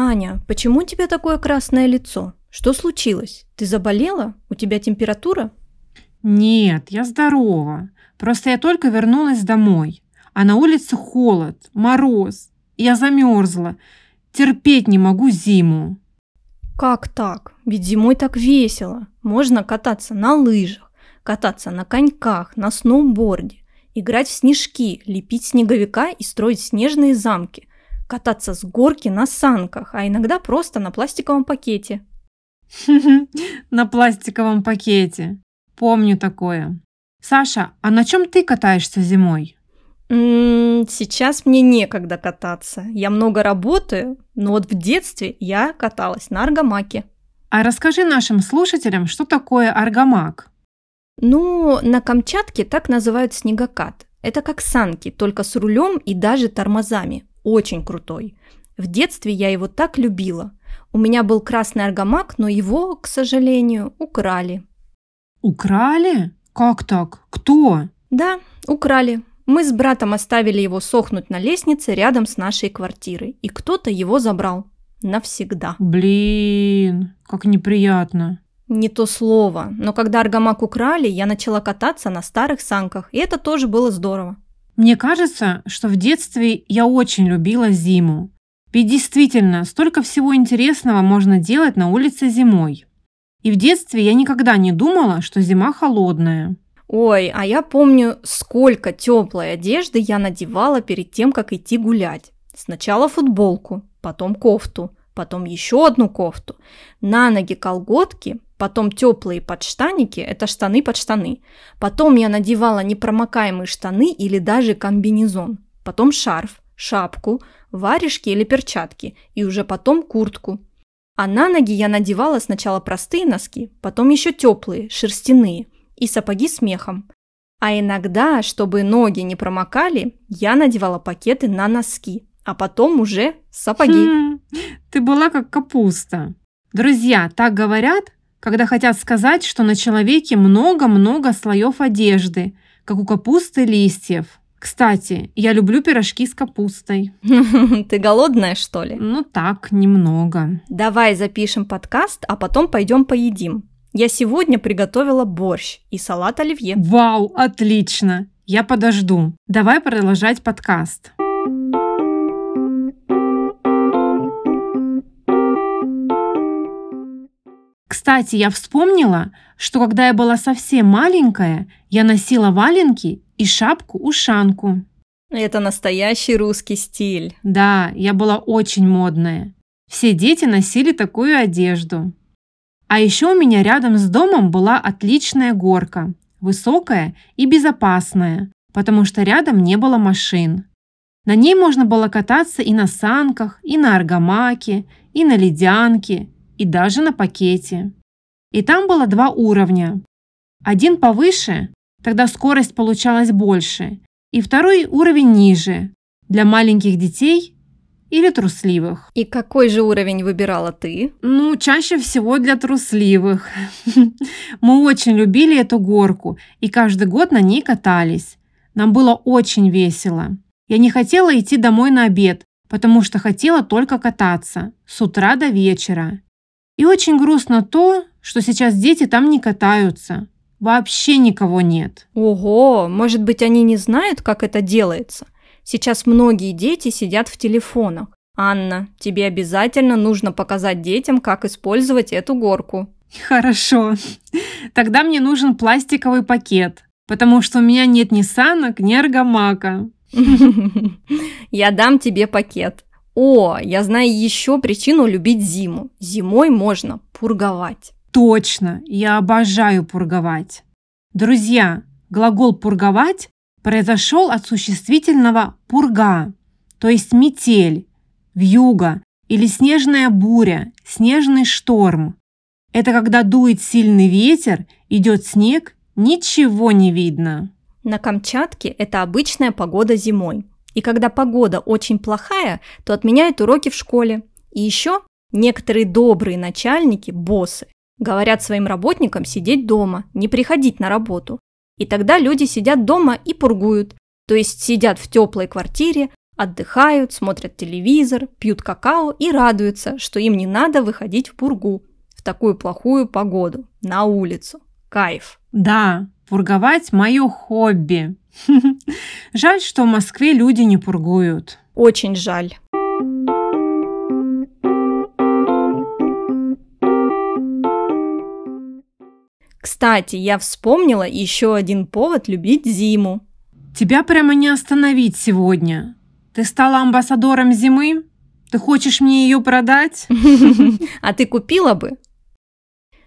Аня, почему у тебя такое красное лицо? Что случилось? Ты заболела? У тебя температура? Нет, я здорова. Просто я только вернулась домой. А на улице холод, мороз. Я замерзла. Терпеть не могу зиму. Как так? Ведь зимой так весело. Можно кататься на лыжах, кататься на коньках, на сноуборде, играть в снежки, лепить снеговика и строить снежные замки, кататься с горки на санках, а иногда просто на пластиковом пакете. На пластиковом пакете. Помню такое. Саша, а на чем ты катаешься зимой? Сейчас мне некогда кататься. Я много работаю, но вот в детстве я каталась на аргамаке. А расскажи нашим слушателям, что такое аргамак? Ну, на Камчатке так называют снегокат. Это как санки, только с рулем и даже тормозами. Очень крутой. В детстве я его так любила. У меня был красный аргамак, но его, к сожалению, украли. Украли? Как так? Кто? Да, украли. Мы с братом оставили его сохнуть на лестнице рядом с нашей квартирой, и кто-то его забрал. Навсегда. Блин, как неприятно. Не то слово, но когда аргамак украли, я начала кататься на старых санках, и это тоже было здорово. Мне кажется, что в детстве я очень любила зиму. Ведь действительно, столько всего интересного можно делать на улице зимой. И в детстве я никогда не думала, что зима холодная. Ой, а я помню, сколько теплой одежды я надевала перед тем, как идти гулять. Сначала футболку, потом кофту, потом еще одну кофту, на ноги колготки, потом теплые подштаники, это штаны под штаны. Потом я надевала непромокаемые штаны или даже комбинезон, потом шарф, шапку, варежки или перчатки и уже потом куртку. А на ноги я надевала сначала простые носки, потом еще теплые, шерстяные – и сапоги с мехом. А иногда, чтобы ноги не промокали, я надевала пакеты на носки, а потом уже сапоги. Хм, ты была как капуста. Друзья, так говорят, когда хотят сказать, что на человеке много-много слоев одежды, как у капусты листьев. Кстати, я люблю пирожки с капустой. Ты голодная, что ли? Ну так, немного. Давай запишем подкаст, а потом пойдем поедим. Я сегодня приготовила борщ и салат оливье. Вау, отлично! Я подожду. Давай продолжать подкаст. Кстати, я вспомнила, что когда я была совсем маленькая, я носила валенки и шапку-ушанку. Это настоящий русский стиль. Да, я была очень модная. Все дети носили такую одежду. А еще у меня рядом с домом была отличная горка, высокая и безопасная, потому что рядом не было машин. На ней можно было кататься и на санках, и на аргамаке, и на ледянке, и даже на пакете. И там было два уровня. Один повыше, тогда скорость получалась больше, и второй уровень ниже, для маленьких детей или трусливых. И какой же уровень выбирала ты? Ну, чаще всего для трусливых. Мы очень любили эту горку и каждый год на ней катались. Нам было очень весело. Я не хотела идти домой на обед, потому что хотела только кататься с утра до вечера. И очень грустно то, что сейчас дети там не катаются. Вообще никого нет. Ого, может быть, они не знают, как это делается? Сейчас многие дети сидят в телефонах. Анна, тебе обязательно нужно показать детям, как использовать эту горку. Хорошо. Тогда мне нужен пластиковый пакет, потому что у меня нет ни санок, ни аргамака. Я дам тебе пакет. О, я знаю еще причину любить зиму. Зимой можно пурговать. Точно, я обожаю пурговать. Друзья, глагол «пурговать» произошел от существительного «пурга», то есть метель, вьюга или снежная буря, снежный шторм. Это когда дует сильный ветер, идет снег, ничего не видно. На Камчатке это обычная погода зимой. И когда погода очень плохая, то отменяют уроки в школе. И еще некоторые добрые начальники, боссы, говорят своим работникам сидеть дома, не приходить на работу. И тогда люди сидят дома и пургуют, то есть сидят в теплой квартире, Отдыхают, смотрят телевизор, пьют какао и радуются, что им не надо выходить в пургу в такую плохую погоду, на улицу. Кайф. Да, пурговать – мое хобби. Жаль, что в Москве люди не пургуют. Очень жаль. Кстати, я вспомнила еще один повод любить зиму. Тебя прямо не остановить сегодня. Ты стала амбассадором зимы? Ты хочешь мне ее продать? А ты купила бы?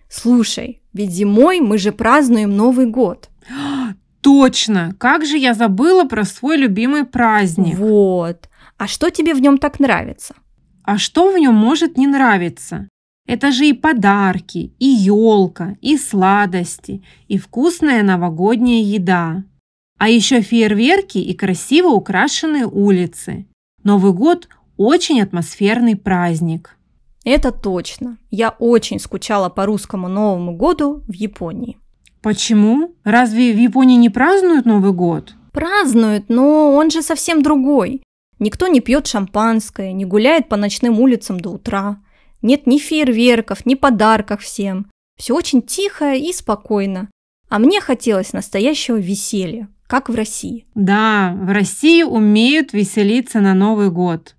Слушай, ведь зимой мы же празднуем Новый год. Точно! Как же я забыла про свой любимый праздник. Вот. А что тебе в нем так нравится? А что в нем может не нравиться? Это же и подарки, и елка, и сладости, и вкусная новогодняя еда. А еще фейерверки и красиво украшенные улицы. Новый год – очень атмосферный праздник. Это точно. Я очень скучала по русскому Новому году в Японии. Почему? Разве в Японии не празднуют Новый год? Празднуют, но он же совсем другой. Никто не пьет шампанское, не гуляет по ночным улицам до утра. Нет ни фейерверков, ни подарков всем. Все очень тихо и спокойно. А мне хотелось настоящего веселья, как в России. Да, в России умеют веселиться на Новый год.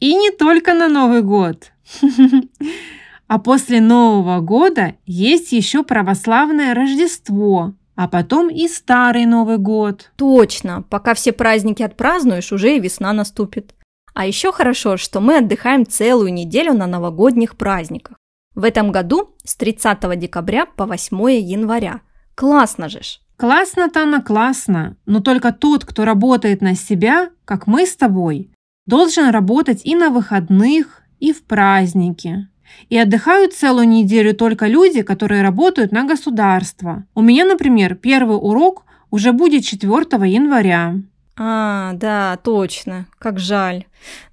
И не только на Новый год. А после Нового года есть еще православное Рождество, а потом и Старый Новый год. Точно, пока все праздники отпразднуешь, уже и весна наступит. А еще хорошо, что мы отдыхаем целую неделю на новогодних праздниках. В этом году с 30 декабря по 8 января. Классно же ж! Классно-то она классно, но только тот, кто работает на себя, как мы с тобой, должен работать и на выходных, и в праздники. И отдыхают целую неделю только люди, которые работают на государство. У меня, например, первый урок уже будет 4 января. А, да, точно. Как жаль.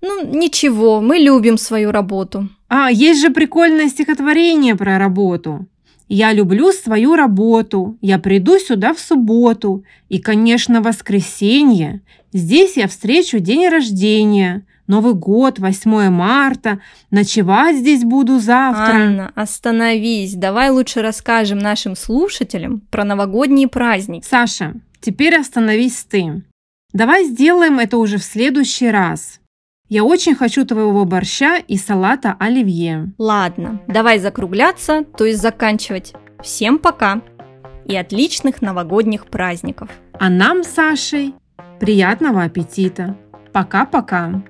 Ну, ничего, мы любим свою работу. А, есть же прикольное стихотворение про работу. Я люблю свою работу. Я приду сюда в субботу. И, конечно, воскресенье. Здесь я встречу день рождения. Новый год, 8 марта. Ночевать здесь буду завтра. Анна, остановись. Давай лучше расскажем нашим слушателям про новогодние праздники. Саша, теперь остановись ты. Давай сделаем это уже в следующий раз. Я очень хочу твоего борща и салата оливье. Ладно, давай закругляться, то есть заканчивать. Всем пока и отличных новогодних праздников. А нам с Сашей приятного аппетита. Пока-пока.